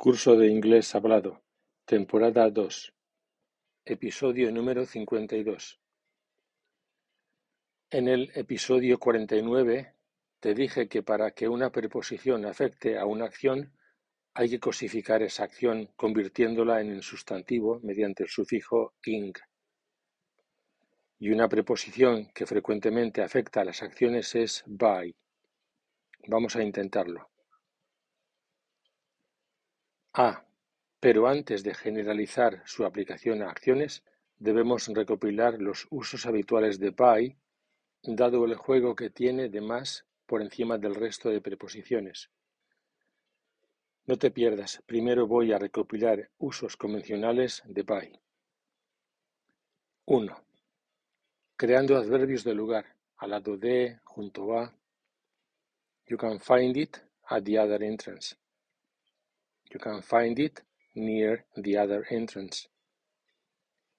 Curso de Inglés Hablado, Temporada dos, Episodio número cincuenta y dos. En el episodio cuarenta y nueve te dije que para que una preposición afecte a una acción hay que cosificar esa acción convirtiéndola en el sustantivo mediante el sufijo ing. Y una preposición que frecuentemente afecta a las acciones es by. Vamos a intentarlo. A. Pero antes de generalizar su aplicación a acciones, debemos recopilar los usos habituales de by, dado el juego que tiene de más por encima del resto de preposiciones. No te pierdas, primero voy a recopilar usos convencionales de by. 1. Creando adverbios de lugar, al lado de, junto a. You can find it at the other entrance. You can find it near the other entrance.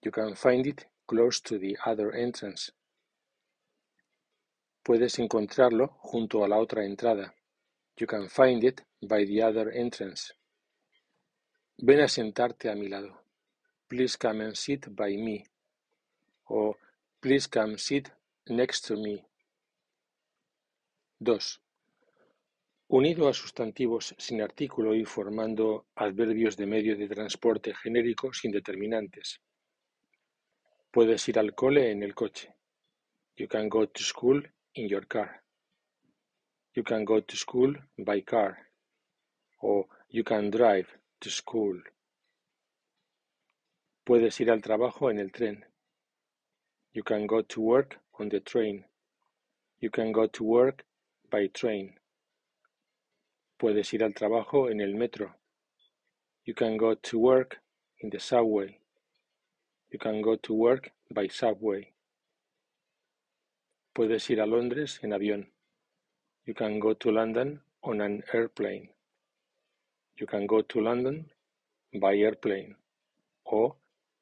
You can find it close to the other entrance. Puedes encontrarlo junto a la otra entrada. You can find it by the other entrance. Ven a sentarte a mi lado. Please come and sit by me. O please come sit next to me. 2. Unido a sustantivos sin artículo y formando adverbios de medio de transporte genéricos indeterminantes. Puedes ir al cole en el coche. You can go to school in your car. You can go to school by car. O you can drive to school. Puedes ir al trabajo en el tren. You can go to work on the train. You can go to work by train. Puedes ir al trabajo en el metro. You can go to work in the subway. You can go to work by subway. Puedes ir a Londres en avión. You can go to London on an airplane. You can go to London by airplane. O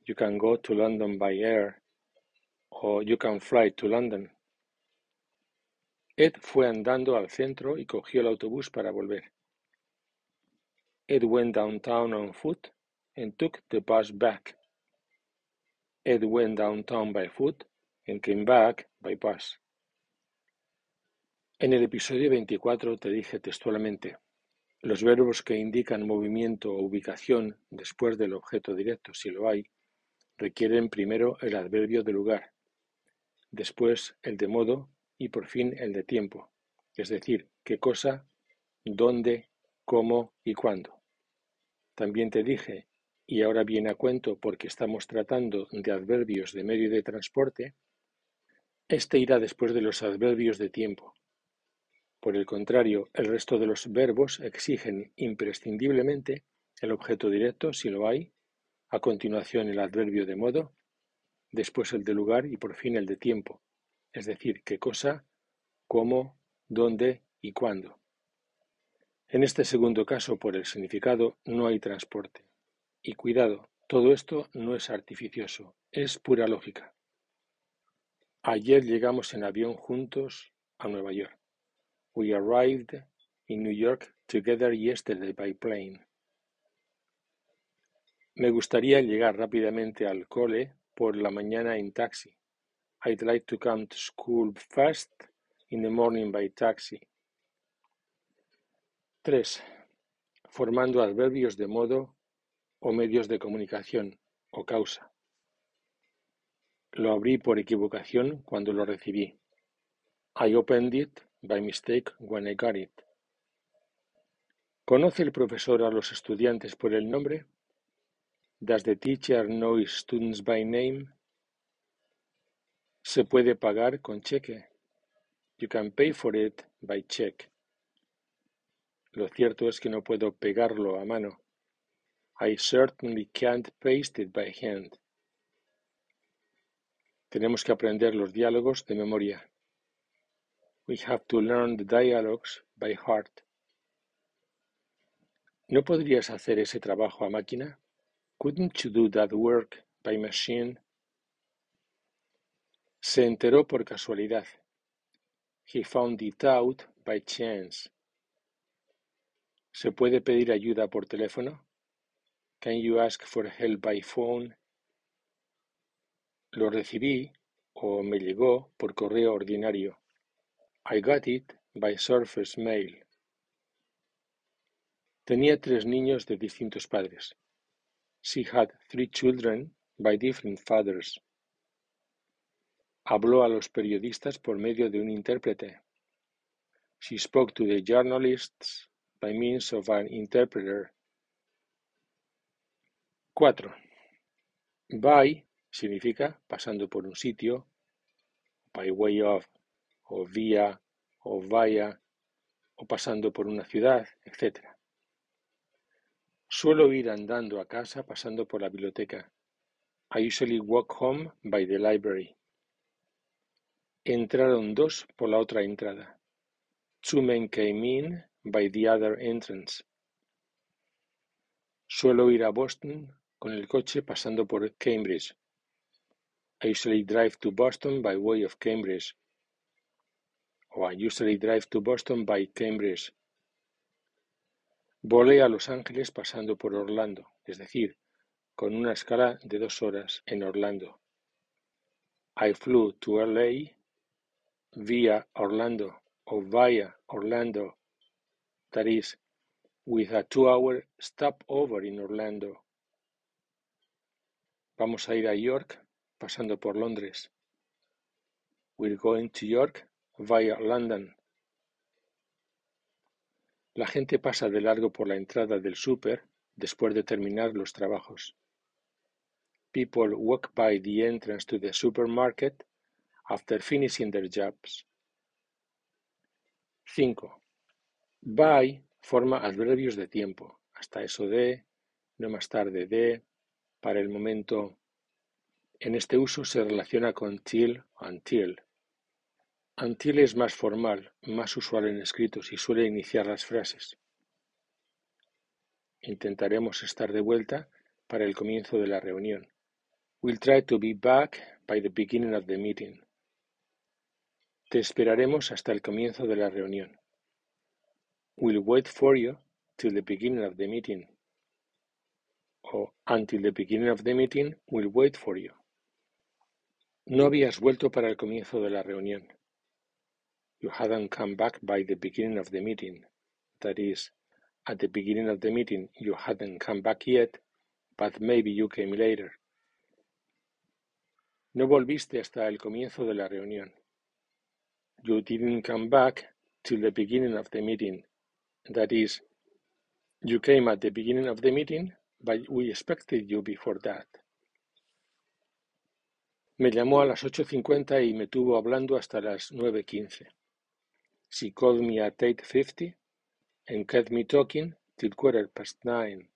you can go to London by air. O you can fly to London. Ed fue andando al centro y cogió el autobús para volver. Ed went downtown on foot and took the bus back. Ed went downtown by foot and came back by bus. En el episodio 24 te dije textualmente, los verbos que indican movimiento o ubicación después del objeto directo, si lo hay, requieren primero el adverbio de lugar, después el de modo y por fin el de tiempo, es decir, qué cosa, dónde, cómo y cuándo. También te dije, y ahora viene a cuento porque estamos tratando de adverbios de medio de transporte, este irá después de los adverbios de tiempo. Por el contrario, el resto de los verbos exigen imprescindiblemente el objeto directo, si lo hay, a continuación el adverbio de modo, después el de lugar y por fin el de tiempo, es decir, qué cosa, cómo, dónde y cuándo. En este segundo caso, por el significado, no hay transporte. Y cuidado, todo esto no es artificioso, es pura lógica. Ayer llegamos en avión juntos a Nueva York. We arrived in New York together yesterday by plane. Me gustaría llegar rápidamente al cole por la mañana en taxi. I'd like to come to school fast in the morning by taxi. 3. Formando adverbios de modo o medios de comunicación o causa. Lo abrí por equivocación cuando lo recibí. I opened it by mistake when I got it. ¿Conoce el profesor a los estudiantes por el nombre? Does the teacher know students by name? Se puede pagar con cheque. You can pay for it by check. Lo cierto es que no puedo pegarlo a mano. I certainly can't paste it by hand. Tenemos que aprender los diálogos de memoria. We have to learn the dialogues by heart. ¿No podrías hacer ese trabajo a máquina? Couldn't you do that work by machine? Se enteró por casualidad. He found it out by chance. ¿Se puede pedir ayuda por teléfono? Can you ask for help by phone? Lo recibí o me llegó por correo ordinario. I got it by surface mail. Tenía tres niños de distintos padres. She had three children by different fathers. Habló a los periodistas por medio de un intérprete. She spoke to the journalists by means of an interpreter. 4. By significa pasando por un sitio, by way of, o vía, o vaya, o pasando por una ciudad, etc. Suelo ir andando a casa pasando por la biblioteca. I usually walk home by the library. Entraron dos por la otra entrada. Two men came in by the other entrance. Suelo ir a Boston con el coche pasando por Cambridge. I usually drive to Boston by way of Cambridge. O I usually drive to Boston by Cambridge. Volé a Los Ángeles pasando por Orlando, es decir, con una escala de dos horas en Orlando. I flew to LA via Orlando o via Orlando, that is, with a two-hour stopover in Orlando. Vamos a ir a York pasando por Londres. We're going to York via London. La gente pasa de largo por la entrada del súper después de terminar los trabajos. People walk by the entrance to the supermarket after finishing their jobs. 5. By forma adverbios de tiempo, hasta eso de, no más tarde de, para el momento. En este uso se relaciona con till until. Until es más formal, más usual en escritos y suele iniciar las frases. Intentaremos estar de vuelta para el comienzo de la reunión. We'll try to be back by the beginning of the meeting. Te esperaremos hasta el comienzo de la reunión. We'll wait for you till the beginning of the meeting. O until the beginning of the meeting, we'll wait for you. No habías vuelto para el comienzo de la reunión. You hadn't come back by the beginning of the meeting. That is, at the beginning of the meeting you hadn't come back yet, but maybe you came later. No volviste hasta el comienzo de la reunión. You didn't come back till the beginning of the meeting. That is, you came at the beginning of the meeting, but we expected you before that. Me llamó a las 8.50 y me tuvo hablando hasta las 9.15. She called me at 8.50 and kept me talking till quarter past nine.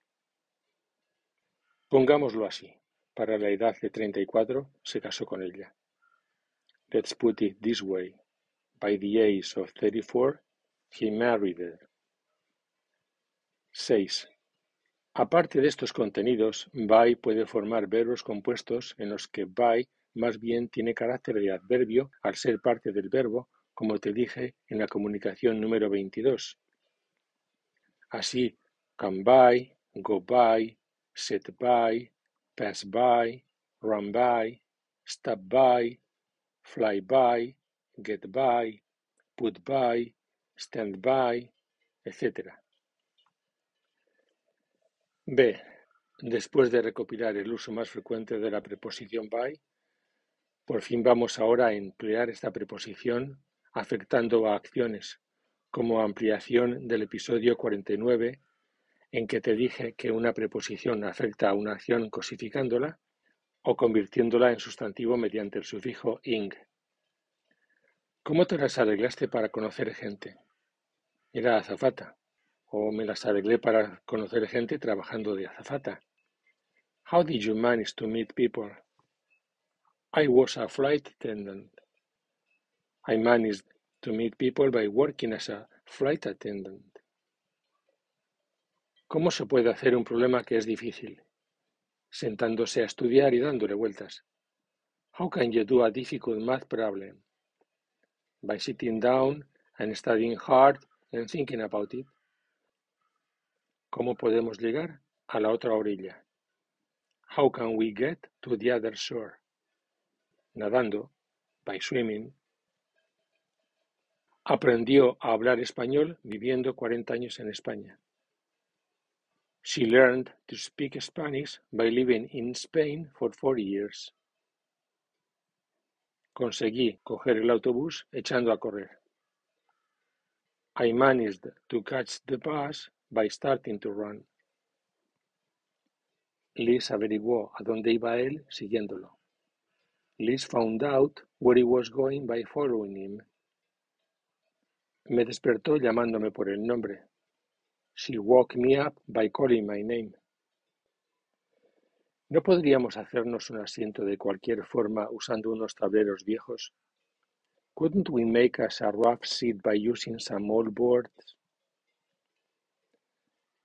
Pongámoslo así. Para la edad de 34 se casó con ella. Let's put it this way. By the age of 34, he married her. 6. Aparte de estos contenidos, by puede formar verbos compuestos en los que by más bien tiene carácter de adverbio al ser parte del verbo, como te dije en la comunicación número 22. Así, come by, go by, set by, pass by, run by, stop by, fly by, get by, put by, stand by, etc. B. Después de recopilar el uso más frecuente de la preposición by, por fin vamos ahora a emplear esta preposición afectando a acciones, como ampliación del episodio 49, en que te dije que una preposición afecta a una acción cosificándola o convirtiéndola en sustantivo mediante el sufijo ing. ¿Cómo te las arreglaste para conocer gente? Era azafata. O me las arreglé para conocer gente trabajando de azafata. How did you manage to meet people? I was a flight attendant. I managed to meet people by working as a flight attendant. ¿Cómo se puede hacer un problema que es difícil? Sentándose a estudiar y dándole vueltas. How can you do a difficult math problem? By sitting down and studying hard and thinking about it. ¿Cómo podemos llegar a la otra orilla. How can we get to the other shore? Nadando, by swimming. Aprendió a hablar español viviendo cuarenta años en España. She learned to speak Spanish by living in Spain for four years. Conseguí coger el autobús echando a correr. I managed to catch the bus by starting to run. Liz averiguó a dónde iba él siguiéndolo. Liz found out where he was going by following him. Me despertó llamándome por el nombre. She woke me up by calling my name. ¿No podríamos hacernos un asiento de cualquier forma usando unos tableros viejos? Couldn't we make us a rough seat by using some old boards?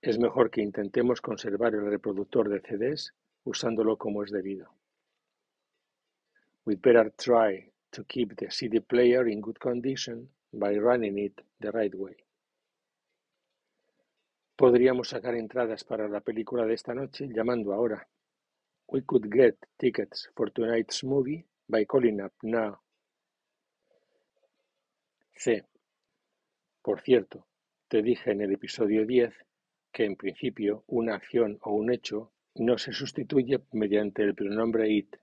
Es mejor que intentemos conservar el reproductor de CDs usándolo como es debido. We'd better try to keep the CD player in good condition by running it the right way. Podríamos sacar entradas para la película de esta noche llamando ahora. We could get tickets for tonight's movie by calling up now. C. Por cierto, te dije en el episodio 10 que en principio una acción o un hecho no se sustituye mediante el pronombre it,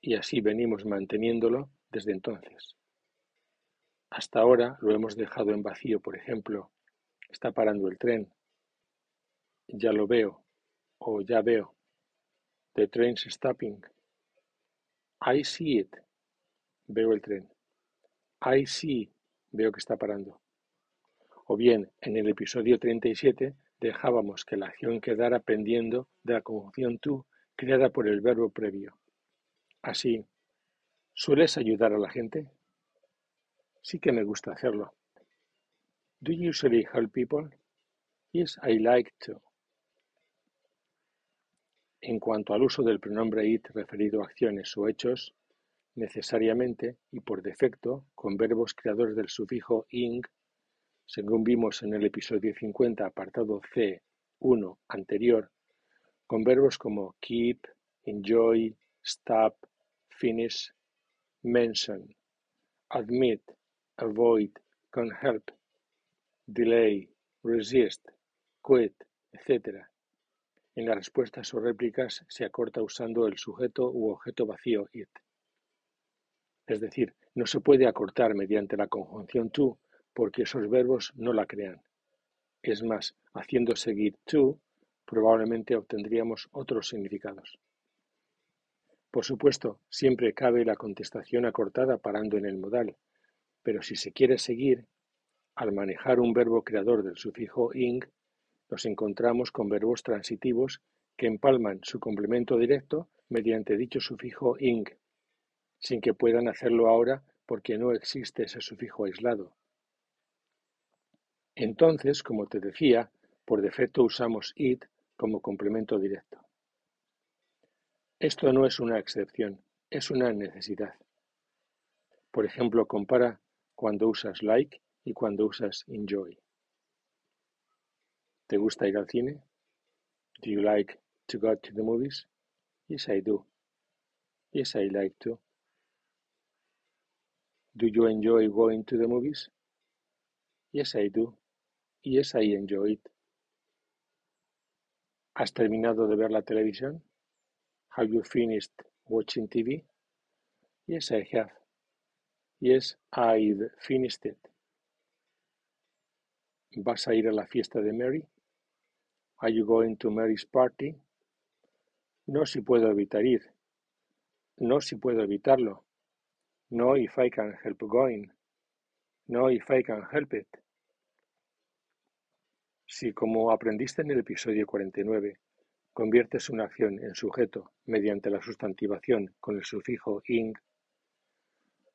y así venimos manteniéndolo desde entonces. Hasta ahora lo hemos dejado en vacío, por ejemplo, está parando el tren, ya lo veo, o ya veo, the train's stopping, I see it, veo el tren, I see, veo que está parando. O bien, en el episodio 37 dejábamos que la acción quedara pendiendo de la conjunción to creada por el verbo previo. Así, ¿sueles ayudar a la gente? Sí que me gusta hacerlo. Do you usually help people? Yes, I like to. En cuanto al uso del pronombre it referido a acciones o hechos, necesariamente y por defecto con verbos creadores del sufijo ing, según vimos en el episodio 50, apartado C, 1 anterior, con verbos como keep, enjoy, stop, finish, mention, admit, avoid, can help, delay, resist, quit, etc. En las respuestas o réplicas se acorta usando el sujeto u objeto vacío it. Es decir, no se puede acortar mediante la conjunción to porque esos verbos no la crean. Es más, haciendo seguir to, probablemente obtendríamos otros significados. Por supuesto, siempre cabe la contestación acortada parando en el modal, pero si se quiere seguir, al manejar un verbo creador del sufijo ing, nos encontramos con verbos transitivos que empalman su complemento directo mediante dicho sufijo ing, sin que puedan hacerlo ahora porque no existe ese sufijo aislado. Entonces, como te decía, por defecto usamos it como complemento directo. Esto no es una excepción, es una necesidad. Por ejemplo, compara cuando usas like y cuando usas enjoy. ¿Te gusta ir al cine? Do you like to go to the movies? Yes, I do. Yes, I like to. Do you enjoy going to the movies? Yes, I do. Yes, I enjoy it. ¿Has terminado de ver la televisión? Have you finished watching TV? Yes, I have. Yes, I've finished it. ¿Vas a ir a la fiesta de Mary? Are you going to Mary's party? No si puedo evitar ir. No si puedo evitarlo. No if I can help going. No if I can help it. Si, como aprendiste en el episodio 49, conviertes una acción en sujeto mediante la sustantivación con el sufijo ing,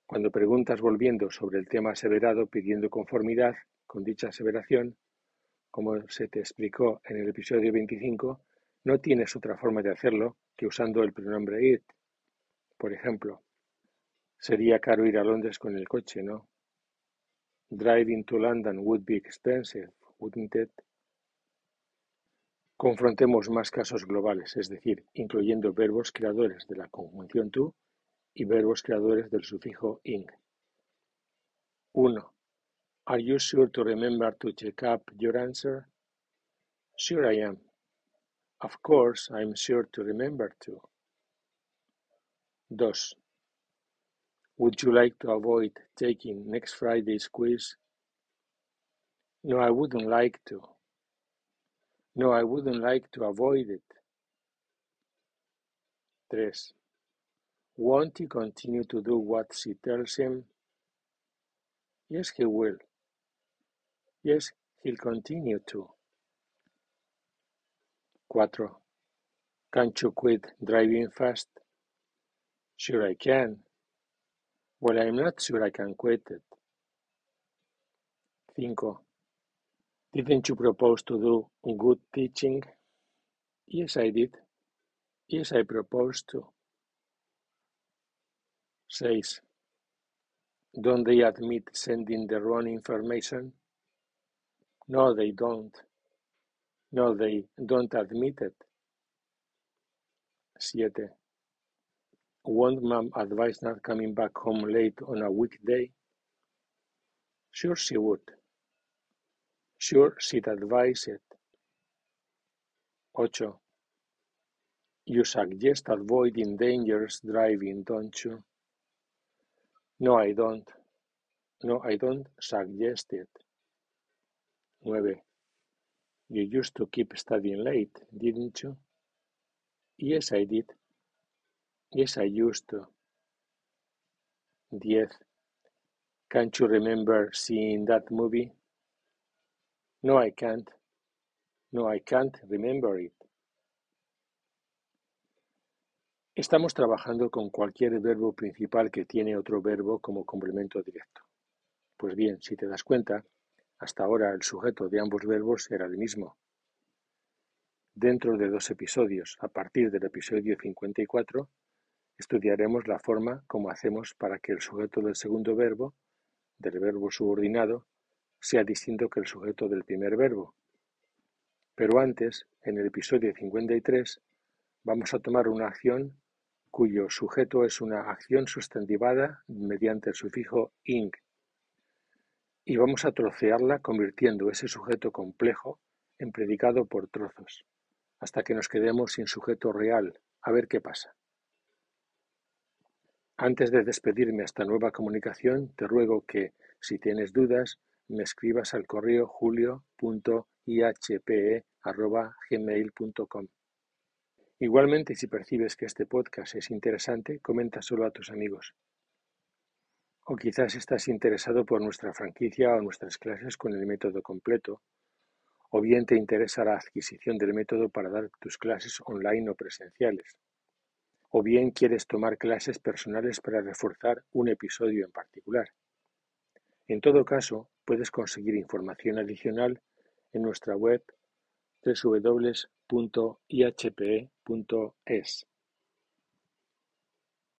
cuando preguntas volviendo sobre el tema aseverado pidiendo conformidad con dicha aseveración, como se te explicó en el episodio 25, no tienes otra forma de hacerlo que usando el pronombre it. Por ejemplo, sería caro ir a Londres con el coche, ¿no? Driving to London would be expensive, wouldn't it? Confrontemos más casos globales, es decir, incluyendo verbos creadores de la conjunción to y verbos creadores del sufijo ing. 1. Are you sure to remember to check up your answer? Sure I am. Of course I'm sure to remember to. 2. Would you like to avoid taking next Friday's quiz? No, I wouldn't like to. No, I wouldn't like to avoid it. 3. Won't he continue to do what she tells him? Yes, he will. Yes, he'll continue to. 4. Can't you quit driving fast? Sure I can. Well, I'm not sure I can quit it. 5. Didn't you propose to do good teaching? Yes, I did. Yes, I proposed to. 6. Don't they admit sending the wrong information? No, they don't. No, they don't admit it. 7. Won't mom advise not coming back home late on a weekday? Sure she would. Sure she'd advise it. 8. You suggest avoiding dangerous driving, don't you? No, I don't. No, I don't suggest it. 9. You used to keep studying late, didn't you? Yes, I did. Yes, I used to. 10. Can't you remember seeing that movie? No, I can't. No, I can't remember it. Estamos trabajando con cualquier verbo principal que tiene otro verbo como complemento directo. Pues bien, si te das cuenta, hasta ahora el sujeto de ambos verbos era el mismo. Dentro de dos episodios, a partir del episodio 54, estudiaremos la forma como hacemos para que el sujeto del segundo verbo, del verbo subordinado, sea distinto que el sujeto del primer verbo. Pero antes, en el episodio 53, vamos a tomar una acción cuyo sujeto es una acción sustantivada mediante el sufijo ing, y vamos a trocearla convirtiendo ese sujeto complejo en predicado por trozos, hasta que nos quedemos sin sujeto real, a ver qué pasa. Antes de despedirme a esta nueva comunicación, te ruego que, si tienes dudas, me escribas al correo julio.ihpe.gmail.com. Igualmente, si percibes que este podcast es interesante, comenta solo a tus amigos. O quizás estás interesado por nuestra franquicia o nuestras clases con el método completo, o bien te interesa la adquisición del método para dar tus clases online o presenciales, o bien quieres tomar clases personales para reforzar un episodio en particular. En todo caso, puedes conseguir información adicional en nuestra web www.ihpe.es.